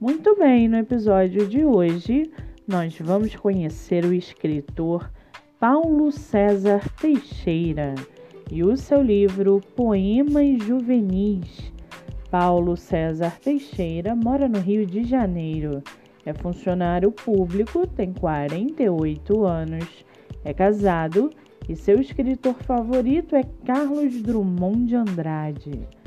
Muito bem, no episódio de hoje nós vamos conhecer o escritor Paulo César Teixeira e o seu livro Poemas Juvenis. Paulo César Teixeira mora no Rio de Janeiro. É funcionário público, tem 48 anos, é casado e seu escritor favorito é Carlos Drummond de Andrade.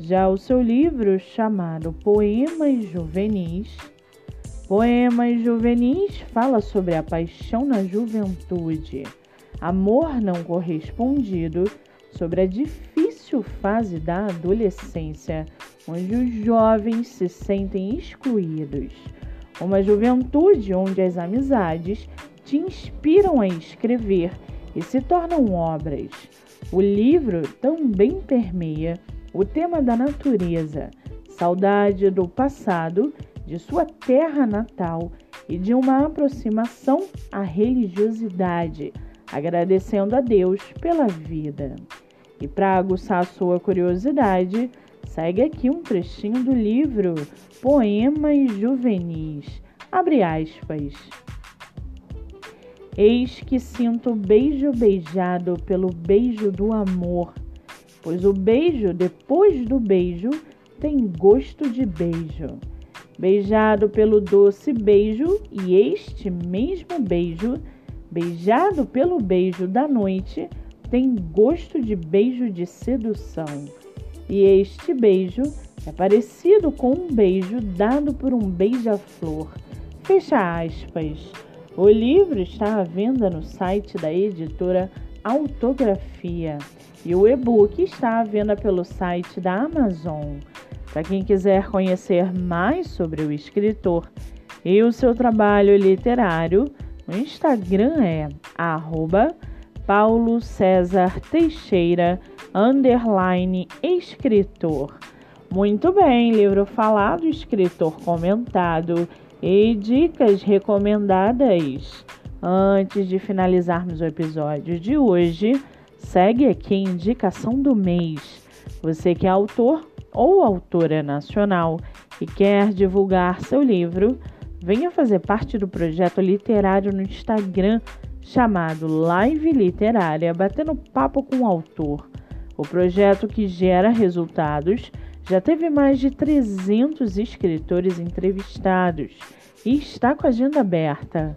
Já o seu livro, chamado Poemas Juvenis, Poemas Juvenis fala sobre a paixão na juventude, amor não correspondido, sobre a difícil fase da adolescência, onde os jovens se sentem excluídos. Uma juventude onde as amizades te inspiram a escrever e se tornam obras. O livro também permeia o tema da natureza, saudade do passado, de sua terra natal e de uma aproximação à religiosidade, agradecendo a Deus pela vida. E para aguçar sua curiosidade, segue aqui um trechinho do livro Poemas Juvenis. Abre aspas. Eis que sinto beijo beijado pelo beijo do amor pois o beijo depois do beijo tem gosto de beijo. Beijado pelo doce beijo, e este mesmo beijo, beijado pelo beijo da noite, tem gosto de beijo de sedução. E este beijo é parecido com um beijo dado por um beija-flor. Fecha aspas. O livro está à venda no site da editora Autografia. E o e-book está à venda pelo site da Amazon. Para quem quiser conhecer mais sobre o escritor e o seu trabalho literário, o Instagram é arroba Paulo César Teixeira underline escritor. Muito bem, livro falado, escritor comentado e dicas recomendadas. Antes de finalizarmos o episódio de hoje, Segue aqui a indicação do mês. Você que é autor ou autora nacional e quer divulgar seu livro, venha fazer parte do projeto literário no Instagram chamado Live Literária Batendo Papo com o Autor. O projeto que gera resultados já teve mais de 300 escritores entrevistados e está com a agenda aberta.